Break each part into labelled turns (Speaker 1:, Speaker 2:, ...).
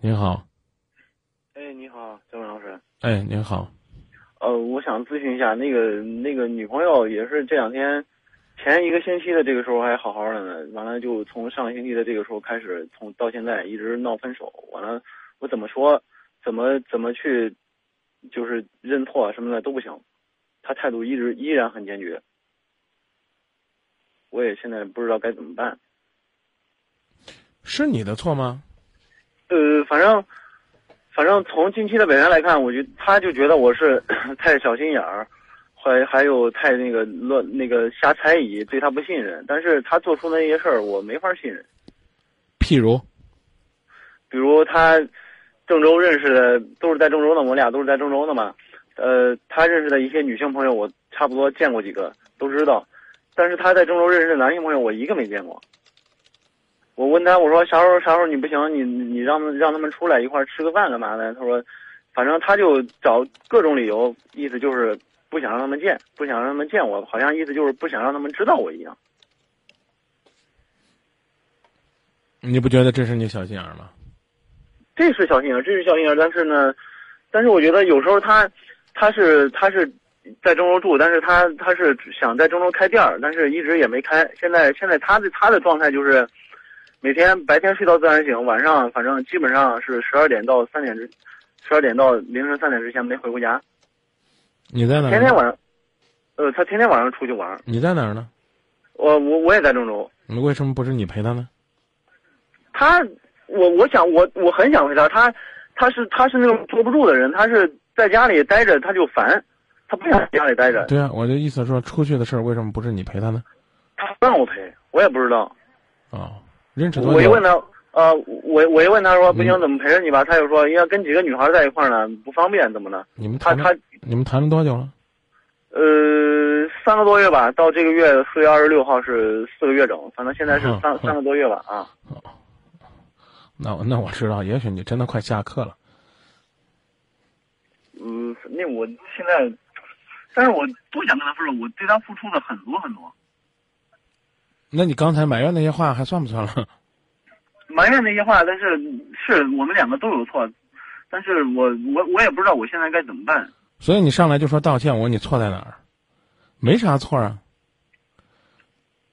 Speaker 1: 您好，
Speaker 2: 哎，你好，张老师。
Speaker 1: 哎，您好，
Speaker 2: 呃，我想咨询一下，那个那个女朋友也是这两天，前一个星期的这个时候还好好的呢，完了就从上个星期的这个时候开始，从到现在一直闹分手。完了，我怎么说，怎么怎么去，就是认错啊什么的都不行，她态度一直依然很坚决。我也现在不知道该怎么办。
Speaker 1: 是你的错吗？
Speaker 2: 呃，反正，反正从近期的表现来看，我觉他就觉得我是 太小心眼儿，还还有太那个乱那个瞎猜疑，对他不信任。但是他做出的那些事儿，我没法信任。
Speaker 1: 譬如，
Speaker 2: 比如他郑州认识的都是在郑州的，我俩都是在郑州的嘛。呃，他认识的一些女性朋友，我差不多见过几个，都知道。但是他在郑州认识的男性朋友，我一个没见过。我问他，我说啥时候啥时候你不行，你你让让他们出来一块儿吃个饭干嘛的？他说，反正他就找各种理由，意思就是不想让他们见，不想让他们见我，好像意思就是不想让他们知道我一样。
Speaker 1: 你不觉得这是你小心眼儿吗？
Speaker 2: 这是小心眼儿，这是小心眼儿，但是呢，但是我觉得有时候他他是他是在郑州住，但是他他是想在郑州开店儿，但是一直也没开。现在现在他的他的状态就是。每天白天睡到自然醒，晚上反正基本上是十二点到三点之，十二点到凌晨三点之前没回过家。
Speaker 1: 你在哪？
Speaker 2: 天天晚上，呃，他天天晚上出去玩。
Speaker 1: 你在哪儿呢？
Speaker 2: 我我我也在郑州。
Speaker 1: 你为什么不是你陪他呢？
Speaker 2: 他，我我想我我很想陪他，他他是他是那种坐不住的人，他是在家里待着他就烦，他不想在家里待着。
Speaker 1: 对啊，我的意思说出去的事儿为什么不是你陪他呢？
Speaker 2: 他不让我陪，我也不知道。
Speaker 1: 哦。认识多久？
Speaker 2: 我一问他，呃，我我一问他说不行，怎么陪着你吧？他就说应该跟几个女孩在一块儿呢，不方便，怎么的？
Speaker 1: 你们
Speaker 2: 他他
Speaker 1: 你们谈了多久了？
Speaker 2: 呃，三个多月吧，到这个月四月二十六号是四个月整，反正现在是三三个多月吧啊。
Speaker 1: 那那我知道，也许你真的快下课了。
Speaker 2: 嗯，那我现在，但是我不想跟他分手，我对他付出了很多很多。
Speaker 1: 那你刚才埋怨那些话还算不算了？
Speaker 2: 埋怨那些话，但是是我们两个都有错，但是我我我也不知道我现在该怎么办。
Speaker 1: 所以你上来就说道歉，我问你错在哪儿？没啥错啊。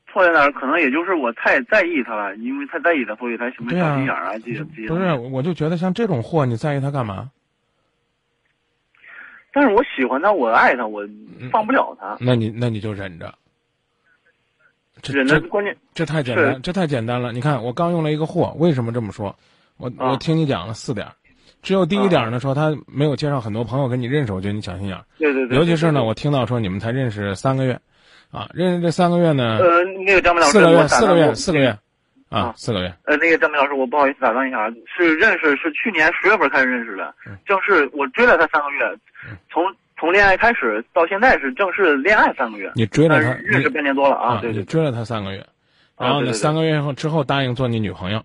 Speaker 2: 错在哪儿？可能也就是我太在意他了，因为太在意他，所以他什么小心眼啊这些这些。
Speaker 1: 不是，我就觉得像这种货，你在意他干嘛？
Speaker 2: 但是我喜欢他，我爱他，我放不了他。
Speaker 1: 那你那你就忍着。
Speaker 2: 这这关键，
Speaker 1: 这太简单，这太简单了。你看，我刚用了一个“货”，为什么这么说？我我听你讲了四点，只有第一点呢，说他没有介绍很多朋友跟你认识，我觉得你小心眼。
Speaker 2: 对对对。
Speaker 1: 尤其是呢，我听到说你们才认识三个月，啊，认识这三个月呢？
Speaker 2: 呃，那个张明老师，
Speaker 1: 四个月，四个月，四个月，啊，四个月。
Speaker 2: 呃，那个张明老师，我不好意思打断一下，是认识是去年十月份开始认识的，正是我追了他三个月，从。从恋爱开始到现在是正式恋爱三个月，
Speaker 1: 你追了他
Speaker 2: 认识半年多了啊？对对，
Speaker 1: 追了他三个月，然后呢，三个月后之后答应做你女朋友。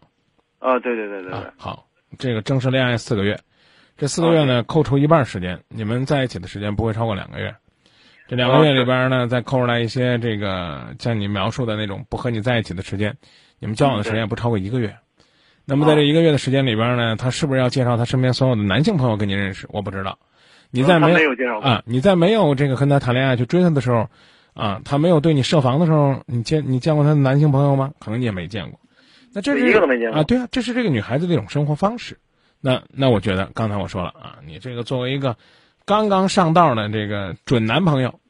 Speaker 2: 啊，对对对对对。
Speaker 1: 好，这个正式恋爱四个月，这四个月呢，扣除一半时间，你们在一起的时间不会超过两个月。这两个月里边呢，再扣出来一些这个像你描述的那种不和你在一起的时间，你们交往的时间不超过一个月。那么在这一个月的时间里边呢，他是不是要介绍他身边所有的男性朋友跟你认识？我不知道。你在没
Speaker 2: 有
Speaker 1: 啊？你在没有这个跟他谈恋爱去追他的时候，啊，他没有对你设防的时候，你见你见过他的男性朋友吗？可能你也没见过。那这是
Speaker 2: 一个都没见过
Speaker 1: 啊？对啊，这是这个女孩子的一种生活方式。那那我觉得刚才我说了啊，你这个作为一个刚刚上道的这个准男朋友，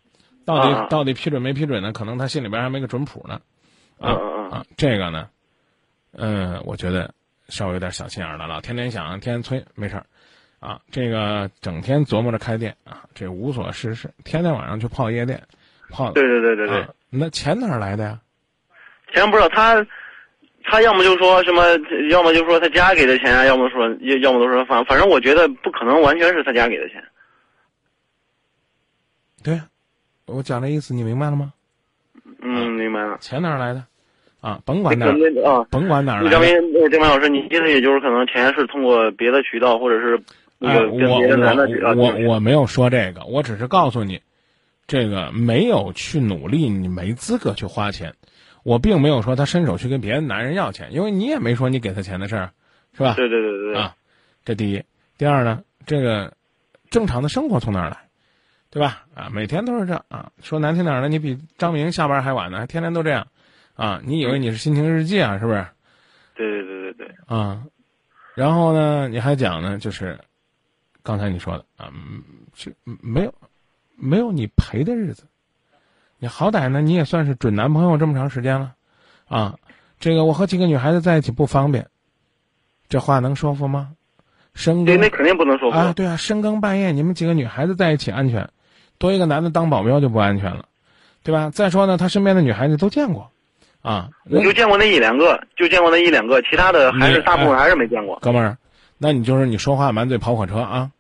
Speaker 1: 到底到底批准没批准呢？可能他心里边还没个准谱呢。啊啊，这个呢，嗯，我觉得稍微有点小心眼的老，天天想，天天催，没事儿。啊，这个整天琢磨着开店啊，这无所事事，天天晚上去泡夜店，泡。
Speaker 2: 对对对对对。
Speaker 1: 那钱哪来的呀？
Speaker 2: 钱不知道他，他要么就说什么，要么就说他家给的钱啊，要么说要要么都说反反正我觉得不可能完全是他家给的钱。
Speaker 1: 对，我讲的意思你明白了吗？
Speaker 2: 嗯，明白了。
Speaker 1: 钱哪来的？啊，甭管哪啊，甭管哪来的。
Speaker 2: 张明，张明老师，你意思也就是可能钱是通过别的渠道，或者是。
Speaker 1: 哎，我我我我没有说这个，我只是告诉你，这个没有去努力，你没资格去花钱。我并没有说他伸手去跟别的男人要钱，因为你也没说你给他钱的事儿，是吧？
Speaker 2: 对对对对。
Speaker 1: 啊，这第一。第二呢，这个正常的生活从哪儿来，对吧？啊，每天都是这啊。说难听点儿的，你比张明下班还晚呢，还天天都这样，啊，你以为你是心情日记啊？是不是？
Speaker 2: 对对对对对。
Speaker 1: 啊，然后呢，你还讲呢，就是刚才你说的啊，是没有没有你陪的日子，你好歹呢，你也算是准男朋友这么长时间了，啊，这个我和几个女孩子在一起不方便，这话能说服吗？深更
Speaker 2: 那肯定不能说服。
Speaker 1: 啊，对啊，深更半夜你们几个女孩子在一起安全，多一个男的当保镖就不安全了，对吧？再说呢，他身边的女孩子都见过，啊，
Speaker 2: 我就见过那一两个，就见过那一两个，其他的还是大部分还是没见过。
Speaker 1: 哥们儿，那你就是你说话满嘴跑火车啊！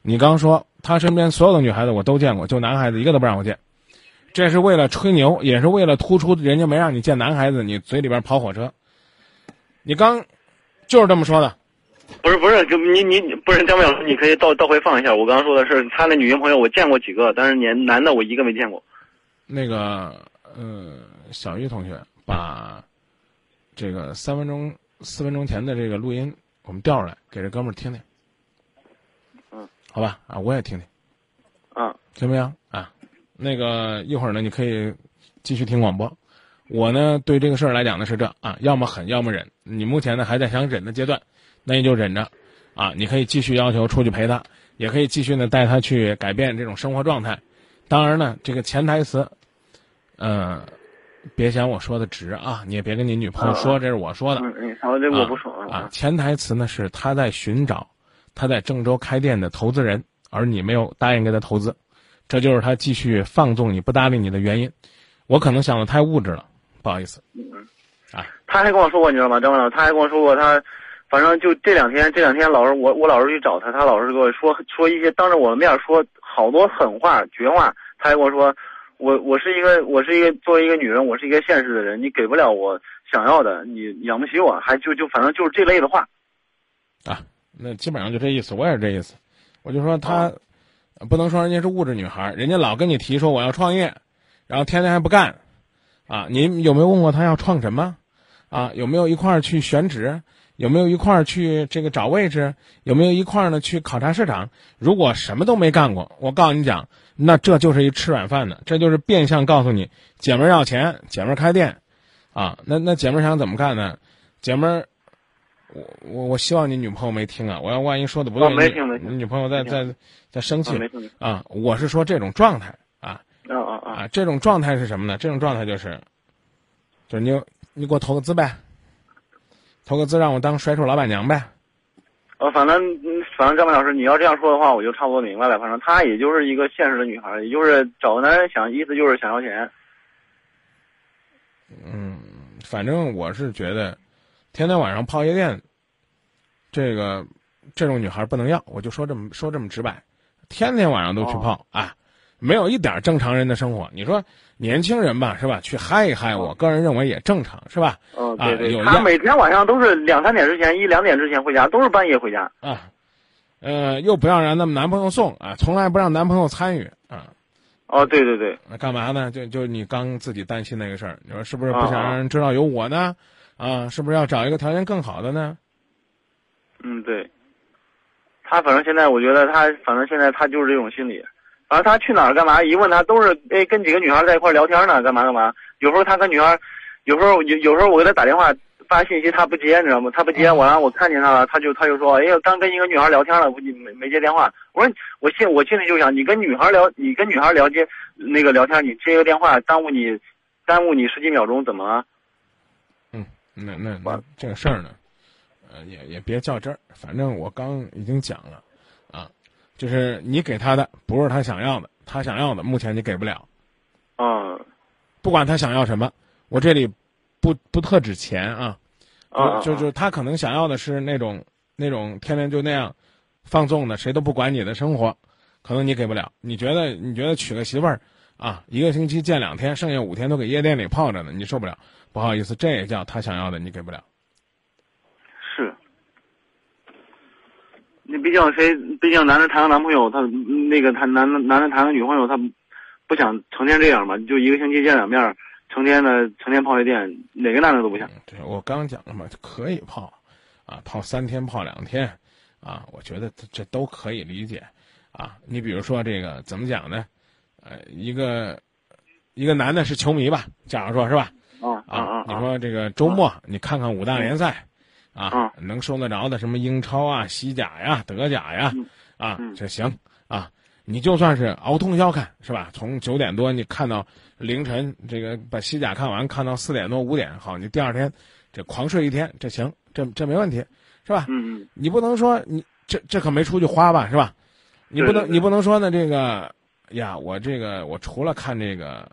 Speaker 1: 你刚说他身边所有的女孩子我都见过，就男孩子一个都不让我见，这是为了吹牛，也是为了突出人家没让你见男孩子，你嘴里边跑火车。你刚就是这么说的。
Speaker 2: 不是不是，就你你不是张明老师，你可以倒倒回放一下。我刚刚说的是他那女性朋友，我见过几个，但是年男的我一个没见过。
Speaker 1: 那个呃，小玉同学把这个三分钟四分钟前的这个录音我们调出来，给这哥们儿听听。
Speaker 2: 嗯，
Speaker 1: 好吧啊，我也听听。
Speaker 2: 嗯，
Speaker 1: 行不行啊？那个一会儿呢，你可以继续听广播。我呢，对这个事儿来讲呢是这啊，要么狠，要么忍。你目前呢还在想忍的阶段。那你就忍着，啊，你可以继续要求出去陪他，也可以继续呢带他去改变这种生活状态。当然呢，这个潜台词，嗯，别嫌我说的直啊，你也别跟你女朋友说这是我说的。
Speaker 2: 嗯，好，这我不说
Speaker 1: 啊。潜台词呢是他在寻找他在郑州开店的投资人，而你没有答应给他投资，这就是他继续放纵你不搭理你的原因。我可能想的太物质了，不好意思。
Speaker 2: 嗯。啊，他还跟我说过，你知道吗，张文老师？他还跟我说过他。反正就这两天，这两天老是我我老是去找他，他老是跟我说说一些当着我的面说好多狠话绝话。他还跟我说，我我是一个我是一个作为一个女人，我是一个现实的人，你给不了我想要的，你养不起我，还就就反正就是这类的话。
Speaker 1: 啊，那基本上就这意思，我也是这意思。我就说他不能说人家是物质女孩，人家老跟你提说我要创业，然后天天还不干。啊，您有没有问过他要创什么？啊，有没有一块儿去选址？有没有一块儿去这个找位置？有没有一块儿呢去考察市场？如果什么都没干过，我告诉你讲，那这就是一吃软饭的，这就是变相告诉你，姐们儿要钱，姐们儿开店，啊，那那姐们儿想怎么干呢？姐们儿，我我我希望你女朋友没听啊，我要万一说的不对，你女朋友在在在生气啊，我是说这种状态啊，
Speaker 2: 啊啊
Speaker 1: 啊，这种状态是什么呢？这种状态就是，就是你你给我投个资呗。投个资让我当甩手老板娘呗，
Speaker 2: 呃，反正反正张明老师，你要这样说的话，我就差不多明白了。反正她也就是一个现实的女孩，也就是找个男人想，意思就是想要钱。
Speaker 1: 嗯，反正我是觉得，天天晚上泡夜店，这个这种女孩不能要，我就说这么说这么直白，天天晚上都去泡啊。没有一点正常人的生活，你说年轻人吧，是吧？去嗨一嗨，我个人认为也正常，是吧？
Speaker 2: 嗯，对对。他每天晚上都是两三点之前，一两点之前回家，都是半夜回家。
Speaker 1: 啊，呃，又不让让他们男朋友送啊，从来不让男朋友参与啊。
Speaker 2: 哦，对对对。
Speaker 1: 那干嘛呢？就就你刚自己担心那个事儿，你说是不是不想让人知道有我呢？啊，是不是要找一个条件更好的呢？
Speaker 2: 嗯，对。他反正现在，我觉得他反正现在他就是这种心理。反正他去哪儿干嘛？一问他都是哎，跟几个女孩在一块聊天呢，干嘛干嘛？有时候他跟女孩，有时候有有时候我给他打电话发信息，他不接，你知道吗？他不接，我让我看见他了，他就他就说，哎呀，刚跟一个女孩聊天了，估计没没接电话。我说我心我心里就想，你跟女孩聊，你跟女孩聊接那个聊天，你接个电话耽误你耽误你十几秒钟，怎么了？
Speaker 1: 嗯，那那那这个事儿呢，呃，也也别较真儿，反正我刚已经讲了。就是你给他的不是他想要的，他想要的目前你给不了。
Speaker 2: 嗯，
Speaker 1: 不管他想要什么，我这里不不特指钱啊。
Speaker 2: 啊，
Speaker 1: 就就他可能想要的是那种那种天天就那样放纵的，谁都不管你的生活，可能你给不了。你觉得你觉得娶个媳妇儿啊，一个星期见两天，剩下五天都给夜店里泡着呢，你受不了。不好意思，这也叫他想要的，你给不了。
Speaker 2: 你毕竟谁？毕竟男的谈个男朋友，他那个他男的男的谈个女朋友，他不想成天这样嘛？就一个星期见两面，成天的成天泡夜店，哪个男的都不想。
Speaker 1: 对我刚讲了嘛，可以泡，啊，泡三天泡两天，啊，我觉得这都可以理解，啊，你比如说这个怎么讲呢？呃，一个一个男的是球迷吧，假如说是吧？
Speaker 2: 啊啊啊！
Speaker 1: 你说这个周末你看看五大联赛，啊，能收得着的什么英超啊、西甲呀、德甲呀，啊，这行啊。你就算是熬通宵看是吧？从九点多你看到凌晨，这个把西甲看完，看到四点多五点，好，你第二天这狂睡一天，这行，这这没问题，是吧？
Speaker 2: 嗯嗯。
Speaker 1: 你不能说你这这可没出去花吧，是吧？你不能你不能说呢，这个呀，我这个我除了看这个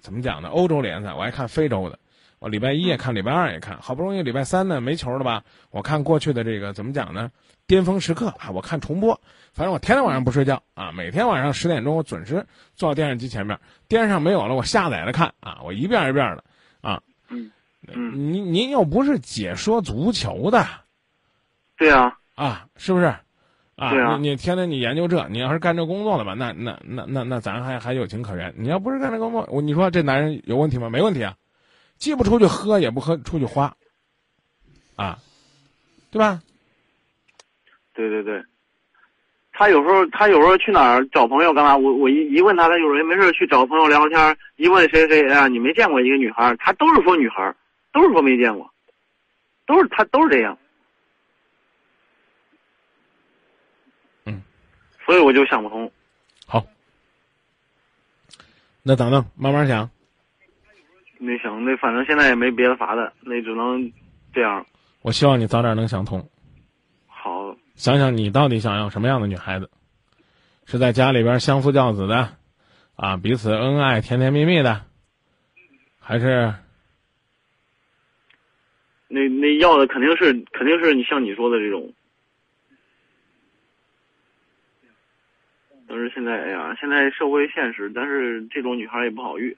Speaker 1: 怎么讲呢？欧洲联赛我还看非洲的，我礼拜一也看，礼拜二也看，好不容易礼拜三呢没球了吧？我看过去的这个怎么讲呢？巅峰时刻啊，我看重播。反正我天天晚上不睡觉啊，每天晚上十点钟我准时坐到电视机前面，电视上没有了我下载着看啊，我一遍一遍的
Speaker 2: 啊。嗯嗯，
Speaker 1: 您您又不是解说足球的，
Speaker 2: 对啊
Speaker 1: 啊，是不是？啊，
Speaker 2: 对啊，
Speaker 1: 你你天天你研究这，你要是干这工作的吧，那那那那那咱还还有情可原。你要不是干这工作，我你说这男人有问题吗？没问题啊，既不出去喝，也不喝出去花，啊，对吧？
Speaker 2: 对对对。他有时候，他有时候去哪儿找朋友干嘛？我我一一问他，他有人没事去找朋友聊天。一问谁谁啊，你没见过一个女孩，他都是说女孩，都是说没见过，都是他都是这样。
Speaker 1: 嗯，
Speaker 2: 所以我就想不通。
Speaker 1: 好，那等等，慢慢想。
Speaker 2: 没想，那反正现在也没别的法子，那只能这样。
Speaker 1: 我希望你早点能想通。
Speaker 2: 好。
Speaker 1: 想想你到底想要什么样的女孩子？是在家里边相夫教子的，啊，彼此恩爱、甜甜蜜蜜的，还是？
Speaker 2: 那那要的肯定是肯定是你像你说的这种。但是现在，哎呀，现在社会现实，但是这种女孩也不好遇，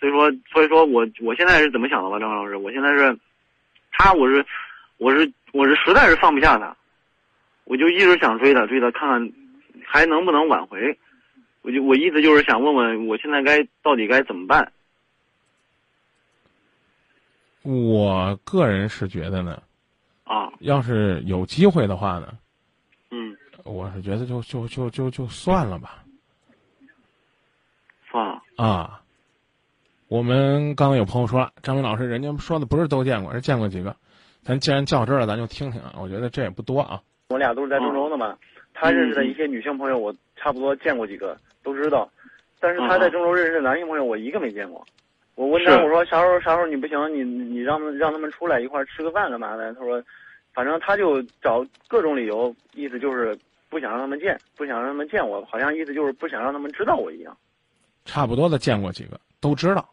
Speaker 2: 所以说，所以说我我现在是怎么想的吧，张老师？我现在是，他，我是，我是，我是实在是放不下他。我就一直想追他，追他看看还能不能挽回。我就我意思就是想问问，我现在该到底该怎么办？
Speaker 1: 我个人是觉得呢，
Speaker 2: 啊，
Speaker 1: 要是有机会的话呢，
Speaker 2: 嗯，
Speaker 1: 我是觉得就就就就就算了吧，
Speaker 2: 算了
Speaker 1: 啊。我们刚刚有朋友说了，张明老师，人家说的不是都见过，是见过几个。咱既然较真儿了，咱就听听啊。我觉得这也不多啊。
Speaker 2: 我俩都是在郑州的嘛，他认识的一些女性朋友，我差不多见过几个，都知道。但是他在郑州认识的男性朋友，我一个没见过。我问他，我说啥时候啥时候你不行，你你让让他们出来一块吃个饭干嘛的？他说，反正他就找各种理由，意思就是不想让他们见，不想让他们见我，好像意思就是不想让他们知道我一样。
Speaker 1: 差不多的见过几个，都知道。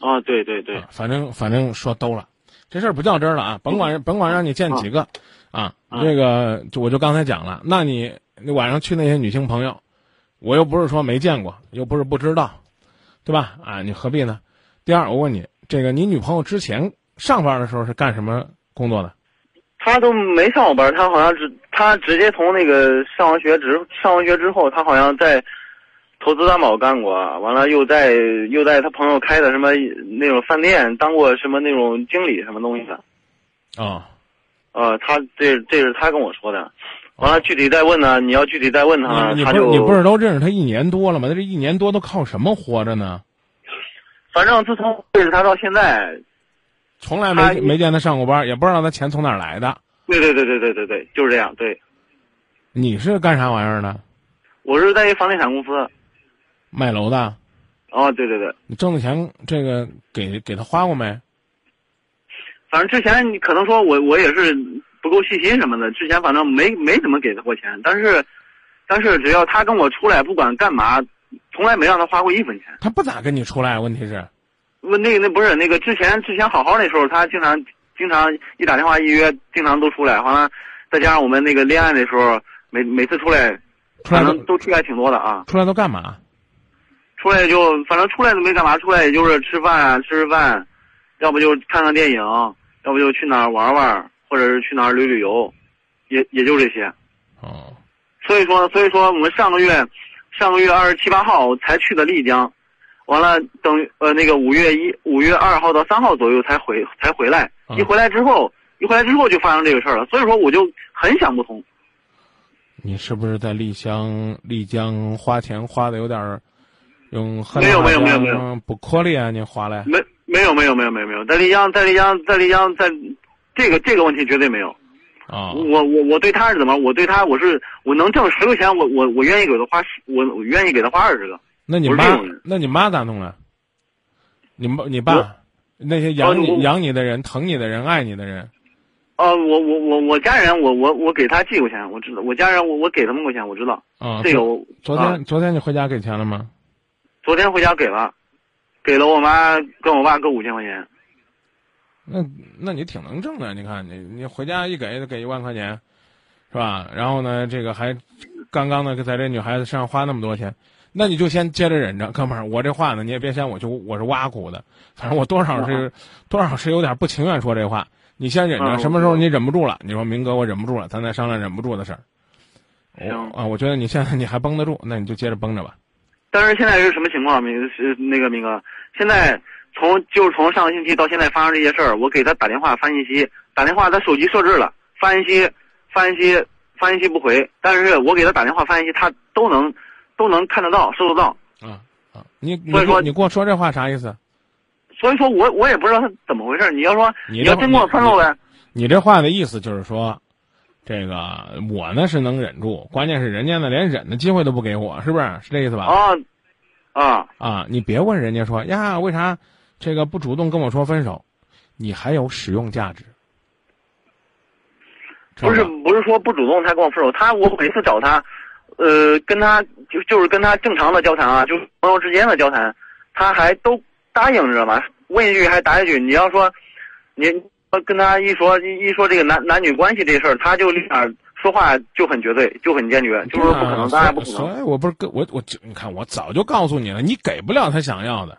Speaker 2: 啊，对对对，
Speaker 1: 反正反正说兜了，这事儿不较真了啊，甭管甭管让你见几个。啊，这个就我就刚才讲了，那你你晚上去那些女性朋友，我又不是说没见过，又不是不知道，对吧？啊，你何必呢？第二，我问你，这个你女朋友之前上班的时候是干什么工作的？
Speaker 2: 她都没上过班，她好像直她直接从那个上完学之上完学之后，她好像在投资担保干过，完了又在又在他朋友开的什么那种饭店当过什么那种经理什么东西的。
Speaker 1: 啊。
Speaker 2: 呃，他这这是他跟我说的，完了具体再问呢，你要具体再问他，
Speaker 1: 他就你不是都认识他一年多了吗？他这一年多都靠什么活着呢？
Speaker 2: 反正自从认识他到现在，
Speaker 1: 从来没没见他上过班，也不知道他钱从哪儿来的。
Speaker 2: 对对对对对对对，就是这样。对，
Speaker 1: 你是干啥玩意儿的？
Speaker 2: 我是在一房地产公司
Speaker 1: 卖楼的。
Speaker 2: 哦，对对对。
Speaker 1: 你挣的钱这个给给他花过没？
Speaker 2: 反正之前你可能说我我也是不够细心什么的，之前反正没没怎么给他过钱，但是，但是只要他跟我出来，不管干嘛，从来没让他花过一分钱。
Speaker 1: 他不咋跟你出来，问题是，
Speaker 2: 问那个那不是那个之前之前好好那时候，他经常经常一打电话一约，经常都出来，完了再加上我们那个恋爱的时候，每每次出来，反正都出来挺多的啊。
Speaker 1: 出来都干嘛？
Speaker 2: 出来就反正出来都没干嘛，出来也就是吃饭啊，吃吃饭。要不就看看电影，要不就去哪儿玩玩，或者是去哪儿旅旅游，也也就这些。
Speaker 1: 哦，
Speaker 2: 所以说，所以说我们上个月，上个月二十七八号才去的丽江，完了等呃那个五月一五月二号到三号左右才回才回来。一回来之后，一回来之后就发生这个事儿了。所以说我就很想不通。
Speaker 1: 你是不是在丽江丽江花钱花的有点儿用河
Speaker 2: 没有
Speaker 1: 没有
Speaker 2: 没有没有
Speaker 1: 不阔利啊？你花嘞？
Speaker 2: 没没有没有没有没有没有，在丽江在丽江在丽江在这个这个问题绝对没有。
Speaker 1: 啊、
Speaker 2: 我我我对他是怎么？我对他我是我能挣十块钱，我我我愿意给他花十，我我愿意给他花二十个。
Speaker 1: 那你妈那你妈咋弄啊？你妈你爸那些养你、
Speaker 2: 哦
Speaker 1: 养你的人、疼你的人、爱你的人，
Speaker 2: 哦、我我我我家人，我我我给他寄过钱，我知道。我家人，我我给他们过钱，我知道。
Speaker 1: 啊，
Speaker 2: 这个我
Speaker 1: 昨天、
Speaker 2: 啊
Speaker 1: 昨天你回家给钱了吗？
Speaker 2: 昨天回家给了，给了我妈跟我爸各五千块钱。
Speaker 1: 那那你挺能挣的，你看你你回家一给就给一万块钱，是吧？然后呢，这个还刚刚呢在这女孩子身上花那么多钱，那你就先接着忍着，哥们儿，我这话呢你也别嫌我就我是挖苦的，反正我多少是、多少是有点不情愿说这话，你先忍着，
Speaker 2: 啊
Speaker 1: 什么时候你忍不住了，你说明哥我忍不住了，咱再商量忍不住的事儿。
Speaker 2: 行
Speaker 1: 啊，我觉得你现在你还绷得住，那你就接着绷着吧。
Speaker 2: 但是现在是什么情况？明是那个明哥，现在从就是从上个星期到现在发生这些事儿，我给他打电话发信息，打电话他手机设置了发信息，发信息发信息不回，但是我给他打电话发信息，他都能都能看得到收得到，
Speaker 1: 啊啊，你你
Speaker 2: 所以说
Speaker 1: 你跟我说这话啥意思？
Speaker 2: 所以说我我也不知道他怎么回事。你要说
Speaker 1: 你
Speaker 2: 你要真跟我喷了呗，
Speaker 1: 你这话的意思就是说，这个我呢是能忍住，关键是人家呢连忍的机会都不给我，是不是？是这意思吧？
Speaker 2: 啊啊，
Speaker 1: 啊，你别问人家说呀，为啥这个不主动跟我说分手？你还有使用价值。
Speaker 2: 不是不是说不主动他跟我分手，他我每次找他，呃，跟他就就是跟他正常的交谈啊，就是朋友之间的交谈，他还都答应，知道吗？问一句还答一句。你要说你跟他一说一一说这个男男女关系这事儿，他就立马说话就很绝对，就很坚决，就是说不可能，当然不可能。
Speaker 1: 所以我不是跟我我就你看我早就告诉你了，你给不了他想要的，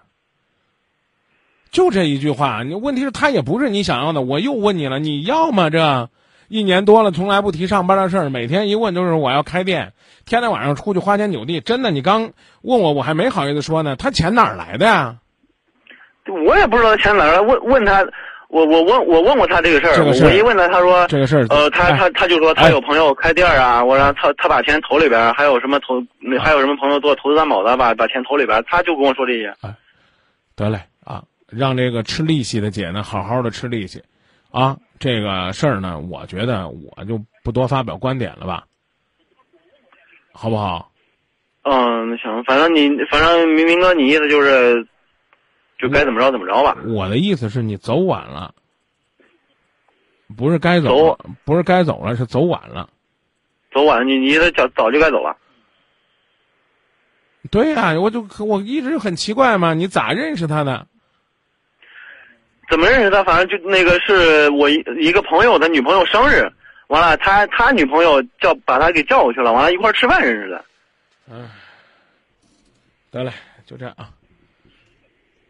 Speaker 1: 就这一句话。你问题是他也不是你想要的，我又问你了，你要吗？这一年多了，从来不提上班的事儿，每天一问就是我要开店，天天晚上出去花天酒地。真的，你刚问我，我还没好意思说呢，他钱哪儿来的呀？
Speaker 2: 我也不知道他钱哪儿来，问问他，我我问我问过他这个事儿，我一问他，他说
Speaker 1: 这个事儿，
Speaker 2: 呃，他
Speaker 1: 哎
Speaker 2: 他他就说他有朋友开店儿啊，我让他他把钱投里边儿，还有什么投，还有什么朋友做投资担保的，把把钱投里边儿，他就跟我说这些。
Speaker 1: 得嘞啊，让这个吃利息的姐呢好好的吃利息，啊，这个事儿呢，我觉得我就不多发表观点了吧，好不好？
Speaker 2: 嗯，行，反正你反正明明哥，你意思就是，就该怎么着怎么着吧。
Speaker 1: 我的意思是你走晚了，不是该走
Speaker 2: 走，
Speaker 1: 不是该走了，是走晚了。
Speaker 2: 走晚，你你意思早早就该走了。
Speaker 1: 对呀、我就我一直很奇怪嘛，你咋认识他的？
Speaker 2: 怎么认识他？反正就那个是我一一个朋友的女朋友生日，完了他他女朋友叫把他给叫过去了，完了一块儿吃饭认识的。
Speaker 1: 嗯，得嘞，就这样啊。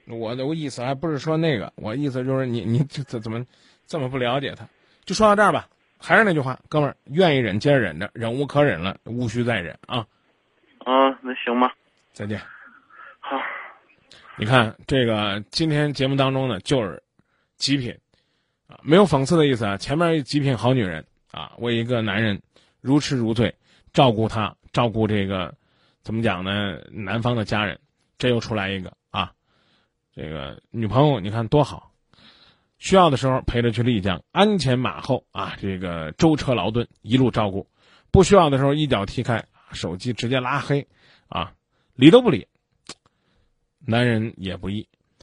Speaker 1: 我的我意思还不是说那个，我意思就是你你这这怎么这么不了解他？就说到这儿吧。还是那句话，哥们儿，愿意忍接着忍着，忍无可忍了，无需再忍啊！
Speaker 2: 啊，那行吧，
Speaker 1: 再见。
Speaker 2: 好，
Speaker 1: 你看这个今天节目当中呢，就是极品啊，没有讽刺的意思啊。前面一极品好女人啊，为一个男人如痴如醉，照顾他，照顾这个怎么讲呢？男方的家人，这又出来一个啊，这个女朋友你看多好，需要的时候陪着去丽江，鞍前马后啊，这个舟车劳顿一路照顾，不需要的时候一脚踢开，手机直接拉黑啊，理都不理。男人也不易，